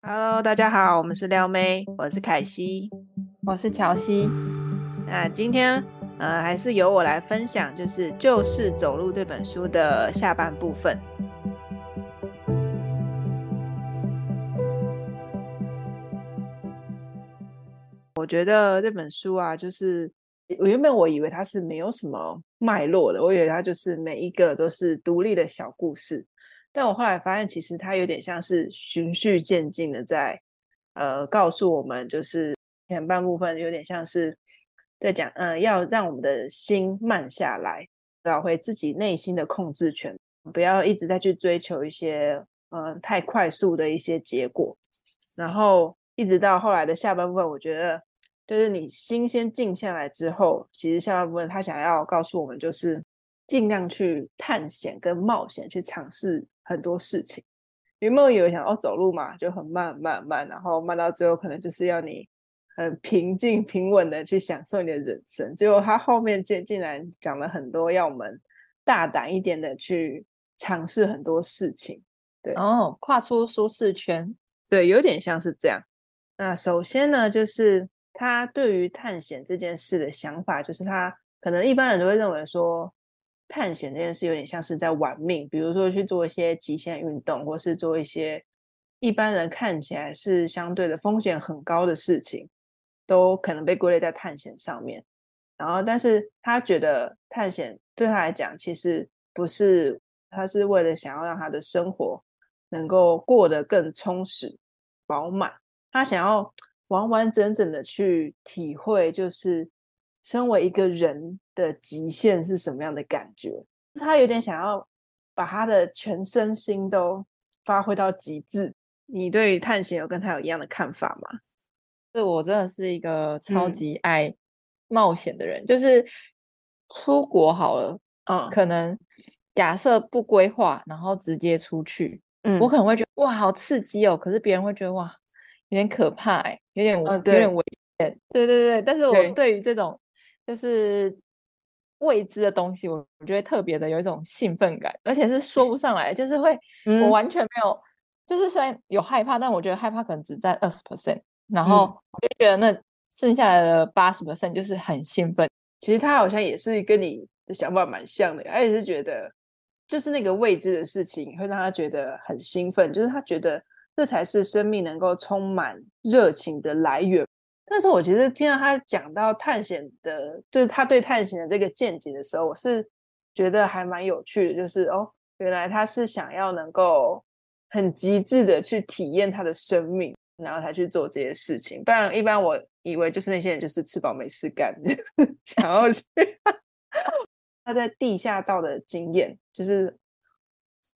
Hello，大家好，我们是撩妹，我是凯西，我是乔西。那今天呃，还是由我来分享，就是《就是走路》这本书的下半部分。我觉得这本书啊，就是我原本我以为它是没有什么脉络的，我以为它就是每一个都是独立的小故事。但我后来发现，其实它有点像是循序渐进的，在呃告诉我们，就是前半部分有点像是在讲，嗯，要让我们的心慢下来，找回自己内心的控制权，不要一直在去追求一些嗯太快速的一些结果。然后一直到后来的下半部分，我觉得就是你心先静下来之后，其实下半部分他想要告诉我们，就是尽量去探险跟冒险，去尝试。很多事情，原本以为想哦走路嘛就很慢慢慢，然后慢到最后可能就是要你很平静平稳的去享受你的人生。结果他后面竟竟然讲了很多，要我们大胆一点的去尝试很多事情。对哦，跨出舒适圈，对，有点像是这样。那首先呢，就是他对于探险这件事的想法，就是他可能一般人都会认为说。探险这件事有点像是在玩命，比如说去做一些极限运动，或是做一些一般人看起来是相对的风险很高的事情，都可能被归类在探险上面。然后，但是他觉得探险对他来讲，其实不是，他是为了想要让他的生活能够过得更充实、饱满。他想要完完整整的去体会，就是身为一个人。的极限是什么样的感觉？他有点想要把他的全身心都发挥到极致。你对探险有跟他有一样的看法吗？对我真的是一个超级爱冒险的人。就是出国好了，嗯，可能假设不规划，然后直接出去，嗯，我可能会觉得哇，好刺激哦。可是别人会觉得哇，有点可怕，哎，有点有点危险。对对对，但是我对于这种就是。未知的东西，我我觉得特别的有一种兴奋感，而且是说不上来，就是会我完全没有，就是虽然有害怕，但我觉得害怕可能只占二十 percent，然后我就觉得那剩下来的八十 percent 就是很兴奋。其实他好像也是跟你的想法蛮像的，他也是觉得就是那个未知的事情会让他觉得很兴奋，就是他觉得这才是生命能够充满热情的来源。但是我其实听到他讲到探险的，就是他对探险的这个见解的时候，我是觉得还蛮有趣的。就是哦，原来他是想要能够很极致的去体验他的生命，然后才去做这些事情。不然一般我以为就是那些人就是吃饱没事干，想要去他在地下道的经验，就是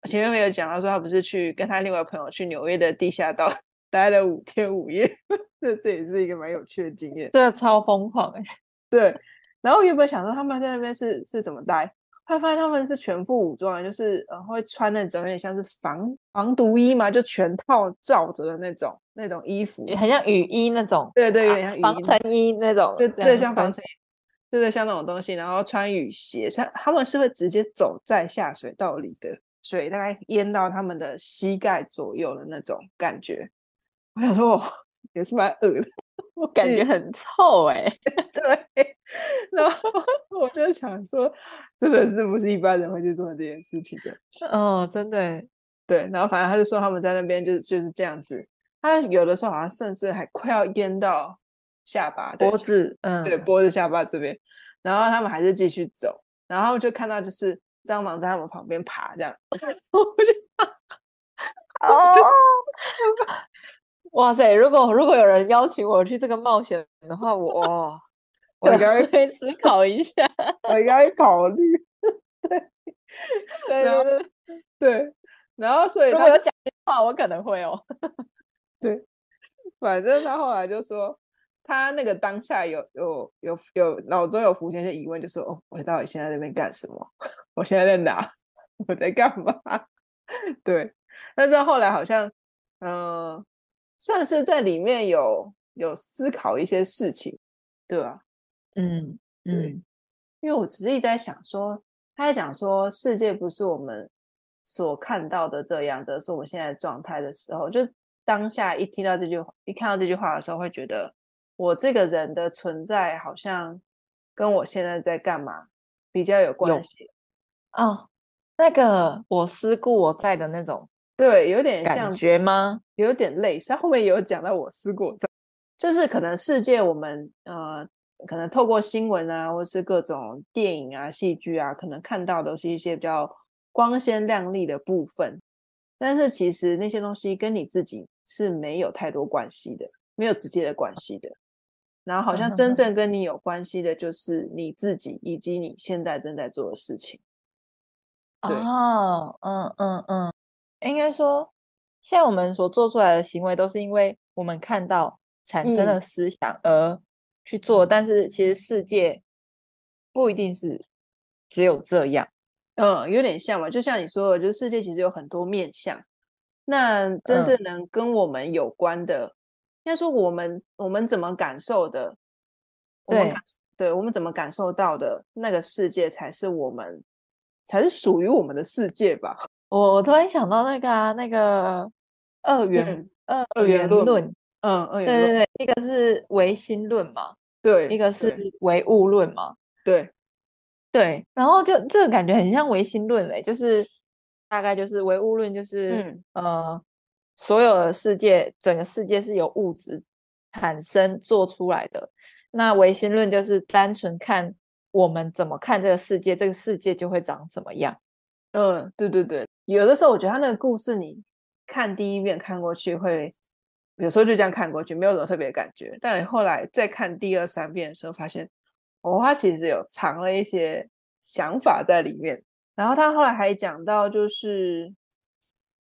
前面没有讲到说他不是去跟他另外朋友去纽约的地下道。待了五天五夜，这这也是一个蛮有趣的经验，真的超疯狂哎。对，然后原本想说他们在那边是是怎么待，后来发现他们是全副武装，就是呃会穿那种有点像是防防毒衣嘛，就全套罩着的那种那种衣服，很像雨衣那种。对对，有点像防尘衣那种，对对，像防尘衣，对对，像那种东西，然后穿雨鞋，像他们是会直接走在下水道里的，水大概淹到他们的膝盖左右的那种感觉。我想说，也是蛮恶的，我感觉很臭哎。对，然后我就想说，真的是不是一般人会去做这件事情的？哦，真的。对，然后反正他就说他们在那边就就是这样子，他有的时候好像甚至还快要淹到下巴、脖子，嗯，对，脖子、下巴这边，然后他们还是继续走，然后就看到就是蟑螂在他们旁边爬，这样，我就哦。哇塞！如果如果有人邀请我去这个冒险的话，我我应该会思考一下，我应该考虑。对对对对，然后所以如果讲的话，我可能会哦。对，反正他后来就说，他那个当下有有有有脑中有浮现一些疑问，就说：“哦，我到底现在那边干什么？我现在在哪？我在干嘛？”对，但是后来好像，嗯。算是在里面有有思考一些事情，对吧？嗯嗯，因为我只是一在想说，他在讲说世界不是我们所看到的这样的，是我们现在状态的时候，就当下一听到这句话，一看到这句话的时候，会觉得我这个人的存在好像跟我现在在干嘛比较有关系哦。那个我思故我在的那种，对，有点感觉吗？有点类似。后面有讲到我思故我在，就是可能世界我们呃，可能透过新闻啊，或是各种电影啊、戏剧啊，可能看到的是一些比较光鲜亮丽的部分，但是其实那些东西跟你自己是没有太多关系的，没有直接的关系的。然后好像真 正跟你有关系的，就是你自己以及你现在正在做的事情。哦，嗯嗯嗯，应该说，像我们所做出来的行为，都是因为我们看到产生了思想而去做，但是其实世界不一定是只有这样，嗯，有点像嘛，就像你说的，就是世界其实有很多面相，那真正能跟我们有关的，应该说我们我们怎么感受的，对，对我们怎么感受到的那个世界，才是我们。才是属于我们的世界吧。我我突然想到那个啊，那个二元二二元论，嗯，二元对对对，一个是唯心论嘛，对，一个是唯物论嘛，对对。然后就这个感觉很像唯心论嘞，就是大概就是唯物论，就是呃，所有的世界，整个世界是由物质产生做出来的。那唯心论就是单纯看。我们怎么看这个世界，这个世界就会长什么样。嗯，对对对，有的时候我觉得他那个故事，你看第一遍看过去会，有时候就这样看过去，没有什么特别感觉。但后来再看第二三遍的时候，发现哦，他其实有藏了一些想法在里面。然后他后来还讲到，就是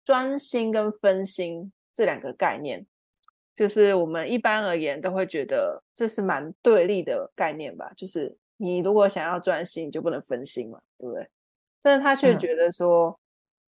专心跟分心这两个概念，就是我们一般而言都会觉得这是蛮对立的概念吧，就是。你如果想要专心，就不能分心嘛，对不对？但是他却觉得说，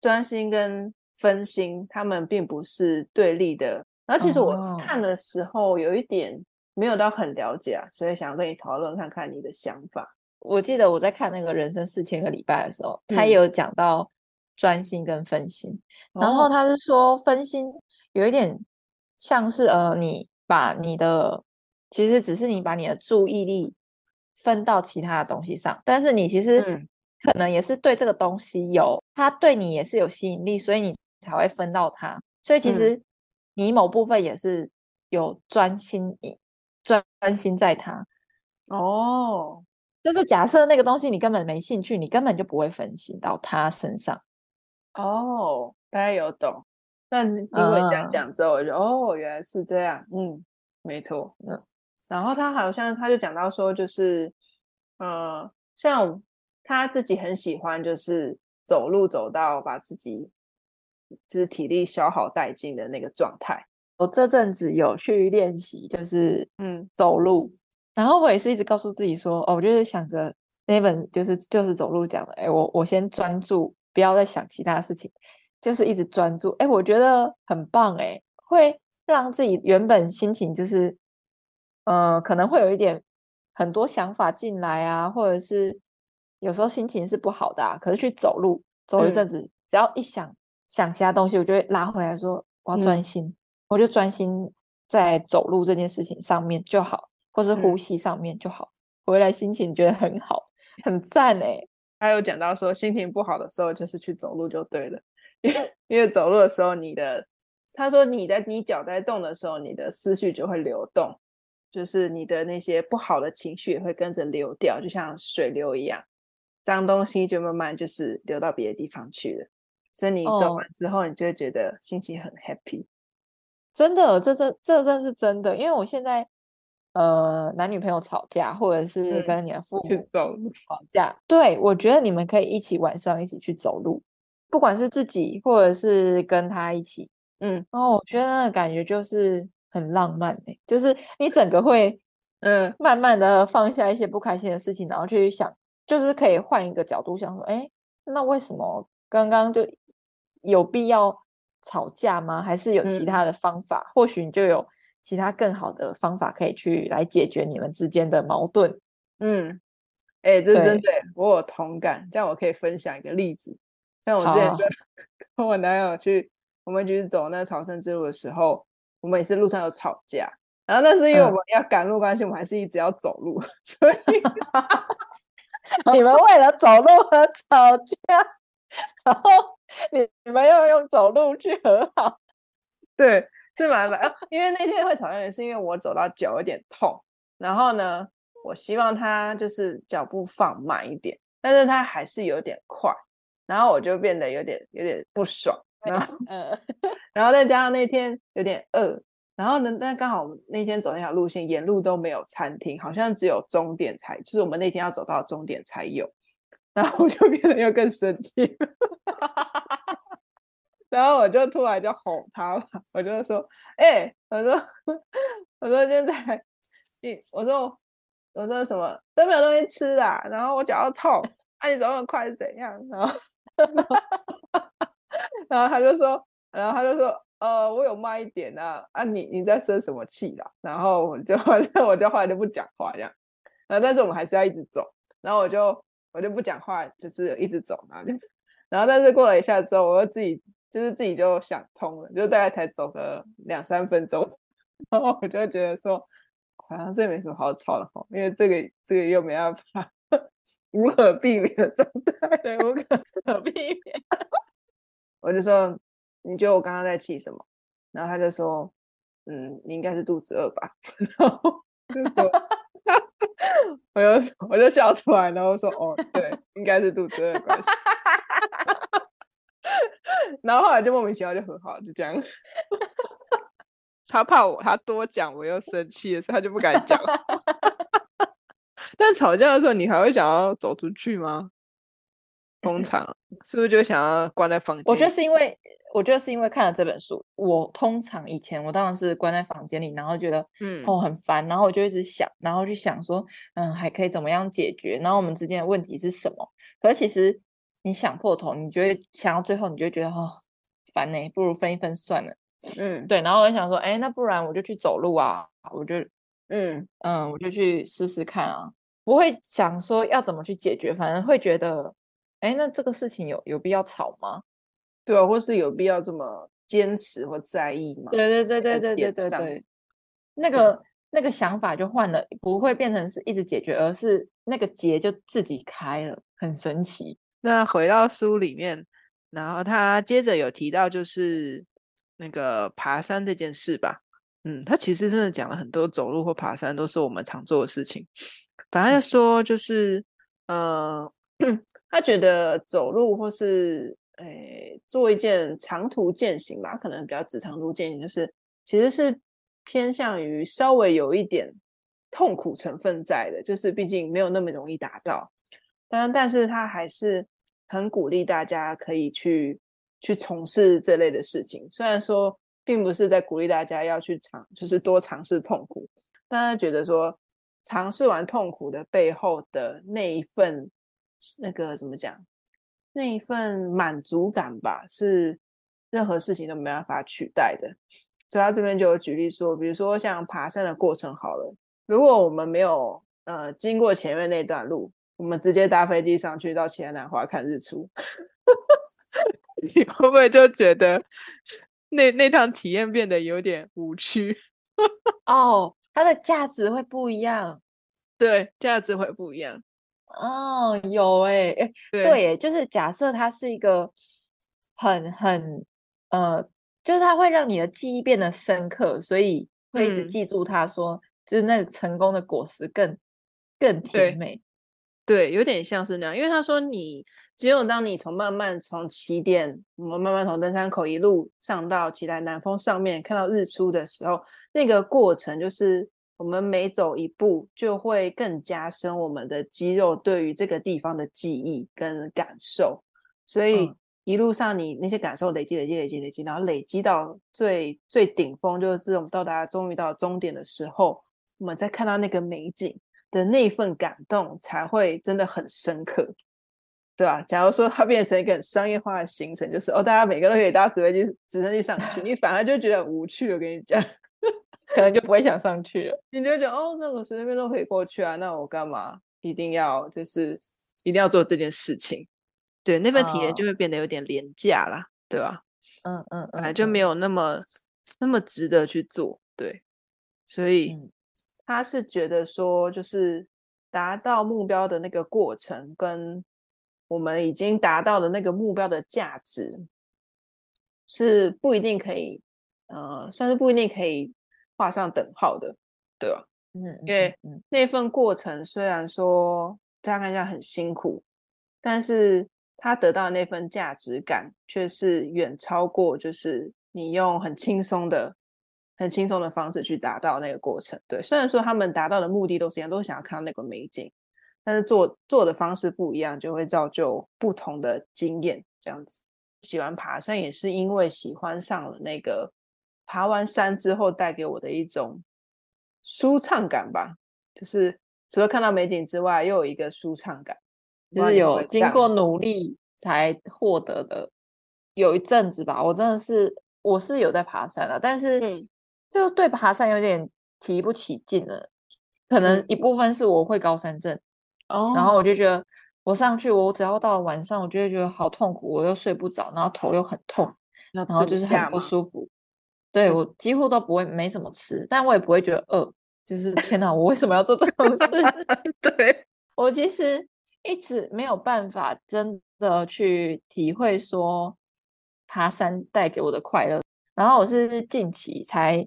专心跟分心，他们并不是对立的。然后其实我看的时候，有一点没有到很了解啊，所以想跟你讨论看看你的想法。我记得我在看那个人生四千个礼拜的时候，他也有讲到专心跟分心。然后他是说，分心有一点像是呃，你把你的，其实只是你把你的注意力。分到其他的东西上，但是你其实可能也是对这个东西有，它对你也是有吸引力，所以你才会分到它。所以其实你某部分也是有专心，专专心在它。哦，就是假设那个东西你根本没兴趣，你根本就不会分心到它身上。哦，大家有懂。但是经过你这样讲之后，我就哦，原来是这样。嗯，没错。嗯。然后他好像他就讲到说，就是，呃，像他自己很喜欢，就是走路走到把自己就是体力消耗殆尽的那个状态。我这阵子有去练习，就是嗯走路，然后我也是一直告诉自己说，哦，我就是想着那本就是就是走路讲的，哎，我我先专注，不要再想其他事情，就是一直专注。哎，我觉得很棒，哎，会让自己原本心情就是。呃，可能会有一点很多想法进来啊，或者是有时候心情是不好的啊。可是去走路走一阵子，只要一想想其他东西，我就会拉回来说我要专心，我就专心在走路这件事情上面就好，或是呼吸上面就好，回来心情觉得很好，很赞哎。还有讲到说心情不好的时候，就是去走路就对了，因为因为走路的时候，你的他说你的你脚在动的时候，你的思绪就会流动。就是你的那些不好的情绪也会跟着流掉，就像水流一样，脏东西就慢慢就是流到别的地方去了。所以你走完之后，你就会觉得心情很 happy。真的，这这这真是真的。因为我现在呃男女朋友吵架，或者是跟你的父母走路吵架，对我觉得你们可以一起晚上一起去走路，不管是自己或者是跟他一起，嗯，然后我觉得那个感觉就是。很浪漫诶，就是你整个会，嗯，慢慢的放下一些不开心的事情，然后去想，就是可以换一个角度想说，哎，那为什么刚刚就有必要吵架吗？还是有其他的方法？或许你就有其他更好的方法可以去来解决你们之间的矛盾。嗯，哎，这真的，我有同感。这样我可以分享一个例子，像我之前跟 跟我男友去。我们去走那个朝圣之路的时候，我们也是路上有吵架。然后那是因为我们要赶路关系，我们还是一直要走路，所以你们为了走路而吵架，然后你你们又用走路去和好，对，是蛮烦。因为那天会吵架，也是因为我走到脚有点痛，然后呢，我希望他就是脚步放慢一点，但是他还是有点快，然后我就变得有点有点不爽，然后嗯，然后再加上那天有点饿。然后呢？但刚好那天走那条路线，沿路都没有餐厅，好像只有终点才，就是我们那天要走到终点才有。然后我就变得又更生气，然后我就突然就吼他了，我就说：“哎，我说，我说现在，你，我说，我说什么都没有东西吃啊，然后我脚要痛，啊，你走那么快是怎样？”然后，然后他就说，然后他就说。呃，我有慢一点啊，啊，你你在生什么气啦？然后我就 我就后来就不讲话这样，呃，但是我们还是要一直走，然后我就我就不讲话，就是一直走嘛，就然后但是过了一下之后，我又自己就是自己就想通了，就大概才走个两三分钟，然后我就觉得说，好像这没什么好吵的哈，因为这个这个又没办法无可避免的状态，对，无可避免，我就说。你觉得我刚刚在气什么？然后他就说：“嗯，你应该是肚子饿吧？” 然后就说：“ 我就我就笑出来，然后说：‘哦，对，应该是肚子饿关系。’然后后来就莫名其妙就和好，就这样。他怕我他多讲，我又生气的时候，他就不敢讲。但吵架的时候，你还会想要走出去吗？通常是不是就想要关在房间？我觉得是因为。我觉得是因为看了这本书，我通常以前我当然是关在房间里，然后觉得嗯哦很烦，然后我就一直想，然后去想说嗯还可以怎么样解决，然后我们之间的问题是什么？可是其实你想破头，你就会想到最后，你就觉得哦烦呢，不如分一分算了。嗯，对。然后我就想说，哎，那不然我就去走路啊，我就嗯嗯我就去试试看啊，不会想说要怎么去解决，反正会觉得哎那这个事情有有必要吵吗？对啊，或是有必要这么坚持或在意吗？对对对对对对对对，那个那个想法就换了，不会变成是一直解决，而是那个结就自己开了，很神奇。那回到书里面，然后他接着有提到就是那个爬山这件事吧。嗯，他其实真的讲了很多，走路或爬山都是我们常做的事情。反正说就是，呃，他觉得走路或是。诶，做一件长途践行吧，可能比较指长途践行，就是其实是偏向于稍微有一点痛苦成分在的，就是毕竟没有那么容易达到。当然，但是他还是很鼓励大家可以去去从事这类的事情。虽然说并不是在鼓励大家要去尝，就是多尝试痛苦，但他觉得说尝试完痛苦的背后的那一份那个怎么讲？那一份满足感吧，是任何事情都没办法取代的。所以他这边就有举例说，比如说像爬山的过程好了，如果我们没有呃经过前面那段路，我们直接搭飞机上去到奇来南华看日出，你会不会就觉得那那趟体验变得有点无趣？哦，它的价值会不一样，对，价值会不一样。哦，有哎哎，对，就是假设它是一个很很呃，就是它会让你的记忆变得深刻，所以会一直记住它，说就是那个成功的果实更更甜美，对，有点像是那样。因为他说，你只有当你从慢慢从起点，我们慢慢从登山口一路上到起来南峰上面看到日出的时候，那个过程就是。我们每走一步，就会更加深我们的肌肉对于这个地方的记忆跟感受。所以一路上你那些感受累积、累积、累积、累积，然后累积到最最顶峰，就是我们到达终于到终点的时候，我们再看到那个美景的那份感动，才会真的很深刻，对吧？假如说它变成一个很商业化的行程，就是哦，大家每个都可以搭直升机、直升机上去，你反而就觉得很无趣。我跟你讲。可能就不会想上去了。你就觉得哦，那个随随便都可以过去啊，那我干嘛一定要就是一定要做这件事情？对，那份体验就会变得有点廉价啦，对吧？嗯嗯，本来就没有那么那么值得去做，对，所以他是觉得说，就是达到目标的那个过程，跟我们已经达到的那个目标的价值，是不一定可以，呃，算是不一定可以画上等号的，对吧？嗯，因为那份过程虽然说这样看起来很辛苦，但是他得到的那份价值感却是远超过，就是你用很轻松的、很轻松的方式去达到那个过程。对，虽然说他们达到的目的都是一样，都想要看到那个美景，但是做做的方式不一样，就会造就不同的经验。这样子，喜欢爬山也是因为喜欢上了那个爬完山之后带给我的一种。舒畅感吧，就是除了看到美景之外，又有一个舒畅感，就是有经过努力才获得的。有一阵子吧，我真的是我是有在爬山了，但是就对爬山有点提不起劲了。可能一部分是我会高山症，哦，然后我就觉得我上去，我只要到了晚上，我就会觉得好痛苦，我又睡不着，然后头又很痛，然后就是很不舒服。对我几乎都不会没什么吃，但我也不会觉得饿。就是天哪，我为什么要做这种事？对 我其实一直没有办法真的去体会说爬山带给我的快乐。然后我是近期才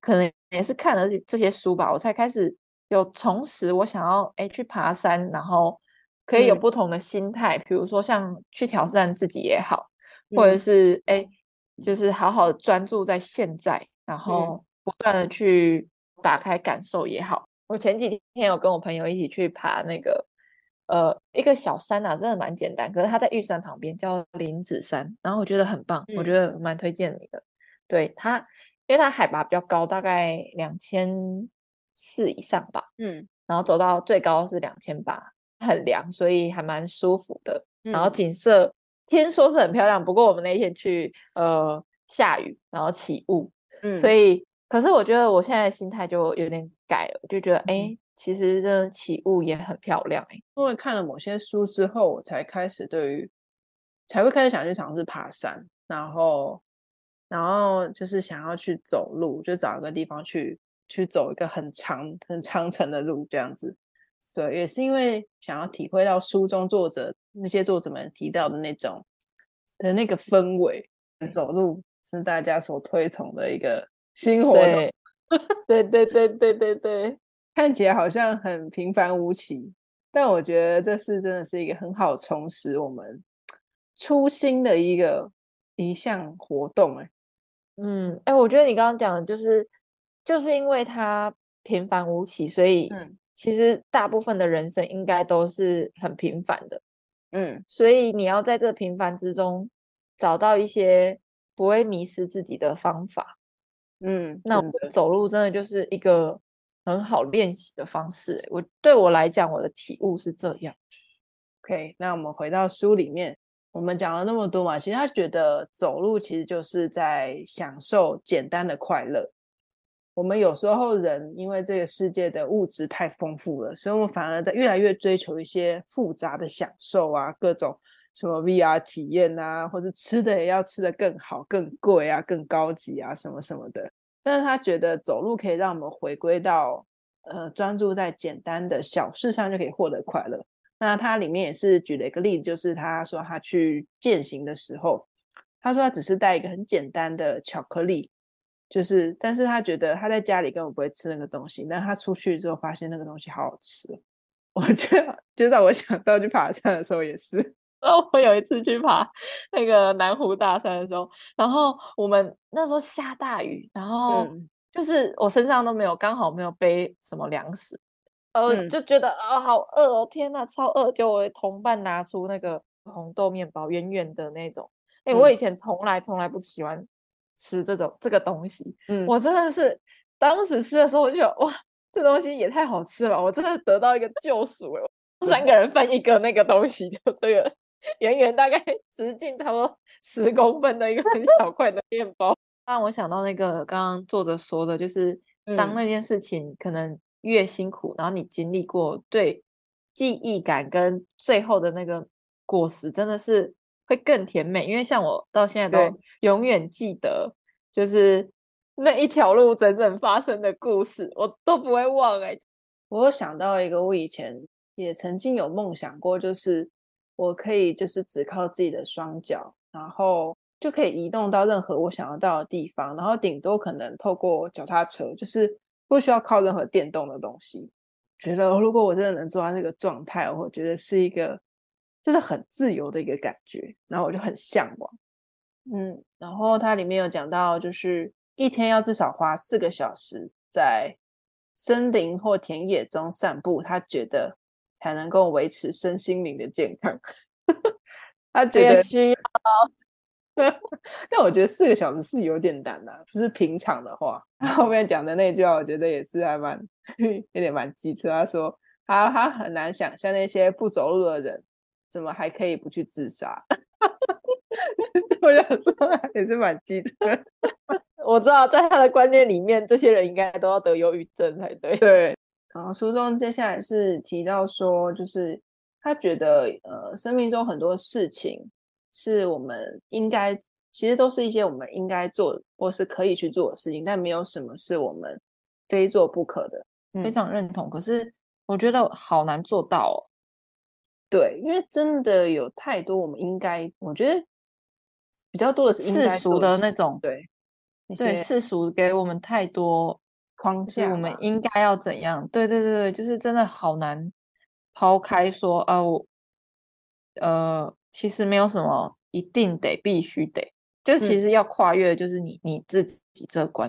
可能也是看了这些书吧，我才开始有重拾我想要哎去爬山，然后可以有不同的心态，比如说像去挑战自己也好，或者是哎就是好好的专注在现在，然后不断的去。打开感受也好，我前几天有跟我朋友一起去爬那个呃一个小山啊，真的蛮简单，可是它在玉山旁边叫林子山，然后我觉得很棒，我觉得蛮推荐你的。对它，因为它海拔比较高，大概两千四以上吧，嗯，然后走到最高是两千八，很凉，所以还蛮舒服的。然后景色天说是很漂亮，不过我们那天去呃下雨，然后起雾，嗯，所以。可是我觉得我现在心态就有点改了，就觉得哎，其实这起雾也很漂亮哎。因为看了某些书之后，我才开始对于才会开始想去尝试爬山，然后然后就是想要去走路，就找一个地方去去走一个很长很长程的路这样子。对，也是因为想要体会到书中作者那些作者们提到的那种的那个氛围，走路是大家所推崇的一个。新活动，对对对对对对，看起来好像很平凡无奇，但我觉得这是真的是一个很好充实我们初心的一个一项活动。哎，嗯，哎，我觉得你刚刚讲的就是，就是因为它平凡无奇，所以其实大部分的人生应该都是很平凡的。嗯，所以你要在这平凡之中找到一些不会迷失自己的方法。嗯，那我走路真的就是一个很好练习的方式。我对我来讲，我的体悟是这样。OK，那我们回到书里面，我们讲了那么多嘛，其实他觉得走路其实就是在享受简单的快乐。我们有时候人因为这个世界的物质太丰富了，所以我们反而在越来越追求一些复杂的享受啊，各种什么 VR 体验啊，或者吃的也要吃的更好、更贵啊、更高级啊，什么什么的。但是他觉得走路可以让我们回归到，呃，专注在简单的小事上就可以获得快乐。那他里面也是举了一个例子，就是他说他去践行的时候，他说他只是带一个很简单的巧克力，就是，但是他觉得他在家里根本不会吃那个东西，但他出去之后发现那个东西好好吃。我觉得就让我想到去爬山的时候也是。然后我有一次去爬那个南湖大山的时候，然后我们那时候下大雨，然后就是我身上都没有，刚好没有背什么粮食，呃，就觉得啊好饿哦，天呐，超饿！就我同伴拿出那个红豆面包，圆圆的那种，哎，我以前从来从来不喜欢吃这种这个东西，嗯，我真的是当时吃的时候我就哇，这东西也太好吃了，我真的得到一个救赎哎，三个人分一个那个东西，就这个。圆圆大概 直径差不多十公分的一个很小块的面包，让我想到那个刚刚作者说的，就是当那件事情可能越辛苦，然后你经历过，对记忆感跟最后的那个果实真的是会更甜美。因为像我到现在都永远记得，就是那一条路整整发生的故事，我都不会忘。哎，我想到一个，我以前也曾经有梦想过，就是我可以就是只靠自己的双脚，然后就可以移动到任何我想要到的地方，然后顶多可能透过脚踏车，就是不需要靠任何电动的东西。觉得如果我真的能做到那个状态，我觉得是一个真的很自由的一个感觉，然后我就很向往。嗯，然后它里面有讲到，就是一天要至少花四个小时在森林或田野中散步，他觉得才能够维持身心灵的健康。他觉得需要。但我觉得四个小时是有点难的，就是平常的话。他后面讲的那句话，我觉得也是还蛮 有点蛮机车。他说他他很难想象那些不走路的人怎么还可以不去自杀。我想说也是蛮机车。我知道在他的观念里面，这些人应该都要得忧郁症才对。对。然后书中接下来是提到说，就是他觉得呃，生命中很多事情。是我们应该，其实都是一些我们应该做或是可以去做的事情，但没有什么是我们非做不可的。非常认同。可是我觉得好难做到哦。对，因为真的有太多我们应该，我觉得比较多的是世俗的那种。对，对，世俗给我们太多框架，我们应该要怎样？对对对对，就是真的好难抛开说啊，我呃。其实没有什么一定得必须得，就其实要跨越，就是你你自己这关，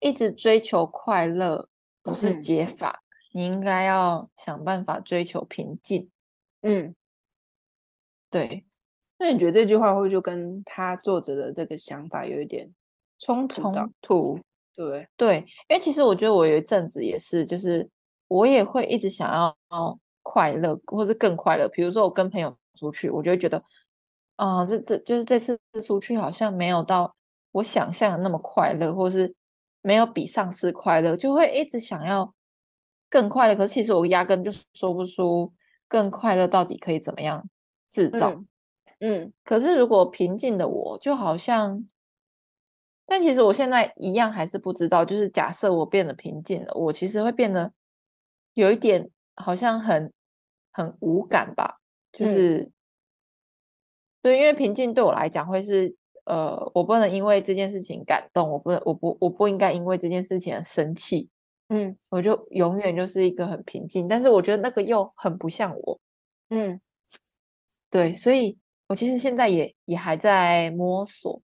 一直追求快乐不是解法，你应该要想办法追求平静。嗯，对。那你觉得这句话会不会就跟他作者的这个想法有一点冲突？冲突？对对，因为其实我觉得我有一阵子也是，就是我也会一直想要快乐，或是更快乐。比如说我跟朋友。出去，我就会觉得，啊，这这就是这次出去好像没有到我想象的那么快乐，或是没有比上次快乐，就会一直想要更快乐。可是其实我压根就说不出更快乐到底可以怎么样制造。嗯，可是如果平静的我，就好像，但其实我现在一样还是不知道。就是假设我变得平静了，我其实会变得有一点好像很很无感吧。就是，对，因为平静对我来讲会是，呃，我不能因为这件事情感动，我不能，我不，我不应该因为这件事情而生气，嗯，我就永远就是一个很平静，但是我觉得那个又很不像我，嗯，对，所以我其实现在也也还在摸索，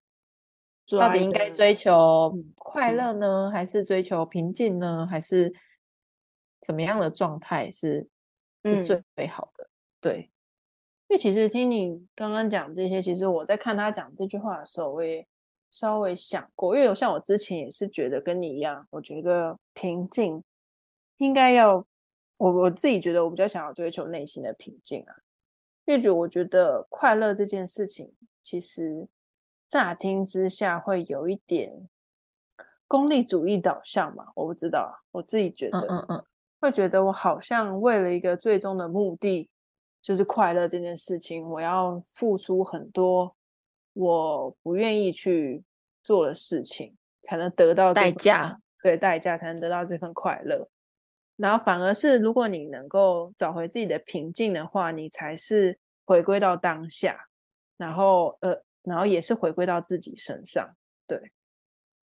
到底应该追求快乐呢，还是追求平静呢，还是怎么样的状态是最最好的？对。因为其实听你刚刚讲这些，其实我在看他讲这句话的时候，我也稍微想过。因为像我之前也是觉得跟你一样，我觉得平静应该要我我自己觉得我比较想要追求内心的平静啊。因为觉我觉得快乐这件事情，其实乍听之下会有一点功利主义导向嘛。我不知道，我自己觉得，嗯嗯，会觉得我好像为了一个最终的目的。就是快乐这件事情，我要付出很多我不愿意去做的事情，才能得到代价。对，代价才能得到这份快乐。然后反而是，如果你能够找回自己的平静的话，你才是回归到当下。然后，呃，然后也是回归到自己身上。对。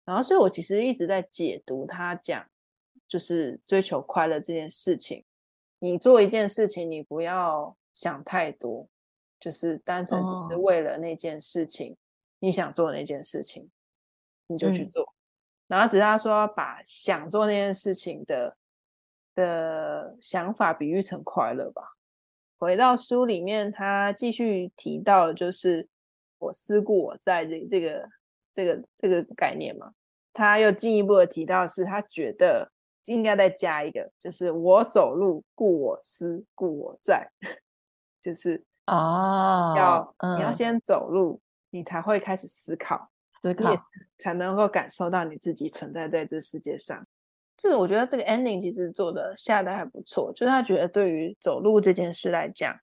然后，所以我其实一直在解读他讲，就是追求快乐这件事情。你做一件事情，你不要。想太多，就是单纯只是为了那件事情，你想做那件事情，你就去做。然后只是他说把想做那件事情的的想法比喻成快乐吧。回到书里面，他继续提到就是我思故我在这这个这个这个概念嘛。他又进一步的提到是他觉得应该再加一个，就是我走路故我思故我在。就是啊，要你要先走路，你才会开始思考，思考才能够感受到你自己存在在这世界上。就是我觉得这个 ending 其实做的下的还不错，就是他觉得对于走路这件事来讲，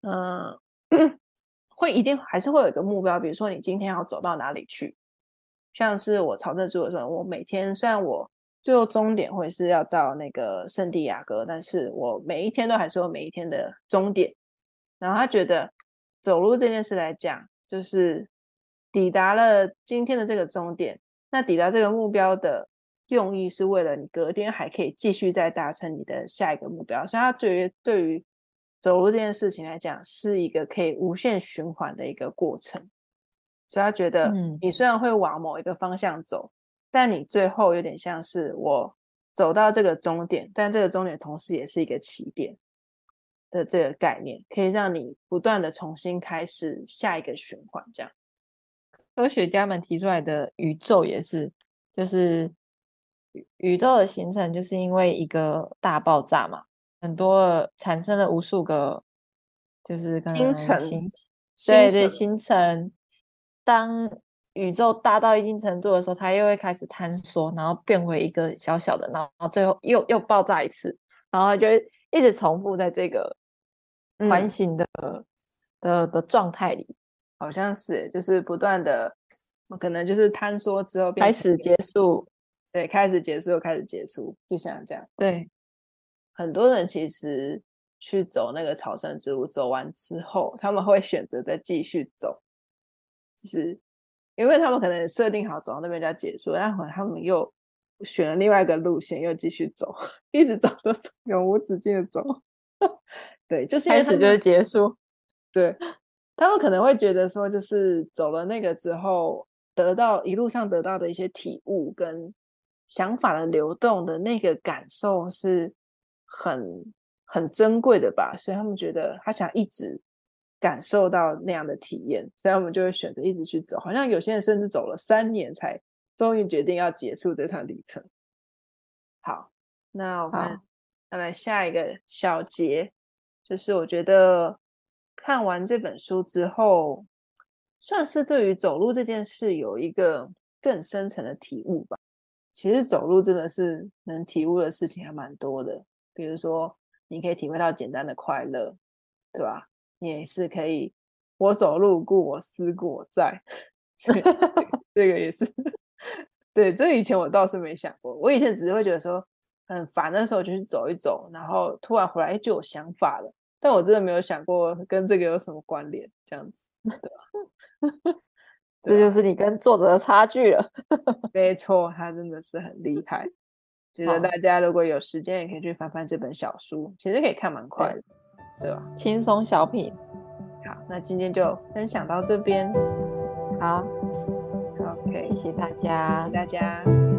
嗯，会一定还是会有一个目标，比如说你今天要走到哪里去。像是我朝圣之路的时候，我每天虽然我最后终点会是要到那个圣地亚哥，但是我每一天都还是有每一天的终点。然后他觉得走路这件事来讲，就是抵达了今天的这个终点，那抵达这个目标的用意是为了你隔天还可以继续再达成你的下一个目标。所以他对于对于走路这件事情来讲，是一个可以无限循环的一个过程。所以他觉得，你虽然会往某一个方向走，但你最后有点像是我走到这个终点，但这个终点同时也是一个起点的这个概念，可以让你不断的重新开始下一个循环。这样，科学家们提出来的宇宙也是，就是宇宙的形成就是因为一个大爆炸嘛，很多产生了无数个，就是星辰，对对，星辰。当宇宙大到一定程度的时候，它又会开始坍缩，然后变回一个小小的，然后最后又又爆炸一次，然后就一直重复在这个环形的的的状态里，好像是就是不断的，可能就是坍缩之后开始结束，对，开始结束又开始结束，就像这样。对，很多人其实去走那个朝圣之路，走完之后，他们会选择再继续走。就是，因为他们可能设定好走到那边就要结束，然后他们又选了另外一个路线，又继续走，一直走都永无止境的走。对，就是开始就是结束。对，他们可能会觉得说，就是走了那个之后，得到一路上得到的一些体悟跟想法的流动的那个感受是很很珍贵的吧，所以他们觉得他想一直。感受到那样的体验，所以我们就会选择一直去走。好像有些人甚至走了三年，才终于决定要结束这趟旅程。好，那我们再来下一个小节，就是我觉得看完这本书之后，算是对于走路这件事有一个更深层的体悟吧。其实走路真的是能体悟的事情还蛮多的，比如说你可以体会到简单的快乐，对吧？你也是可以，我走路故我思故我在，这个也是，对，这以前我倒是没想过。我以前只是会觉得说很烦的时候就去走一走，然后突然回来就有想法了。但我真的没有想过跟这个有什么关联，这样子，对吧？这就是你跟作者的差距了。没错，他真的是很厉害。觉得大家如果有时间，也可以去翻翻这本小书，其实可以看蛮快的。对吧？轻松小品，好，那今天就分享到这边。好，OK，谢谢大家，谢谢大家。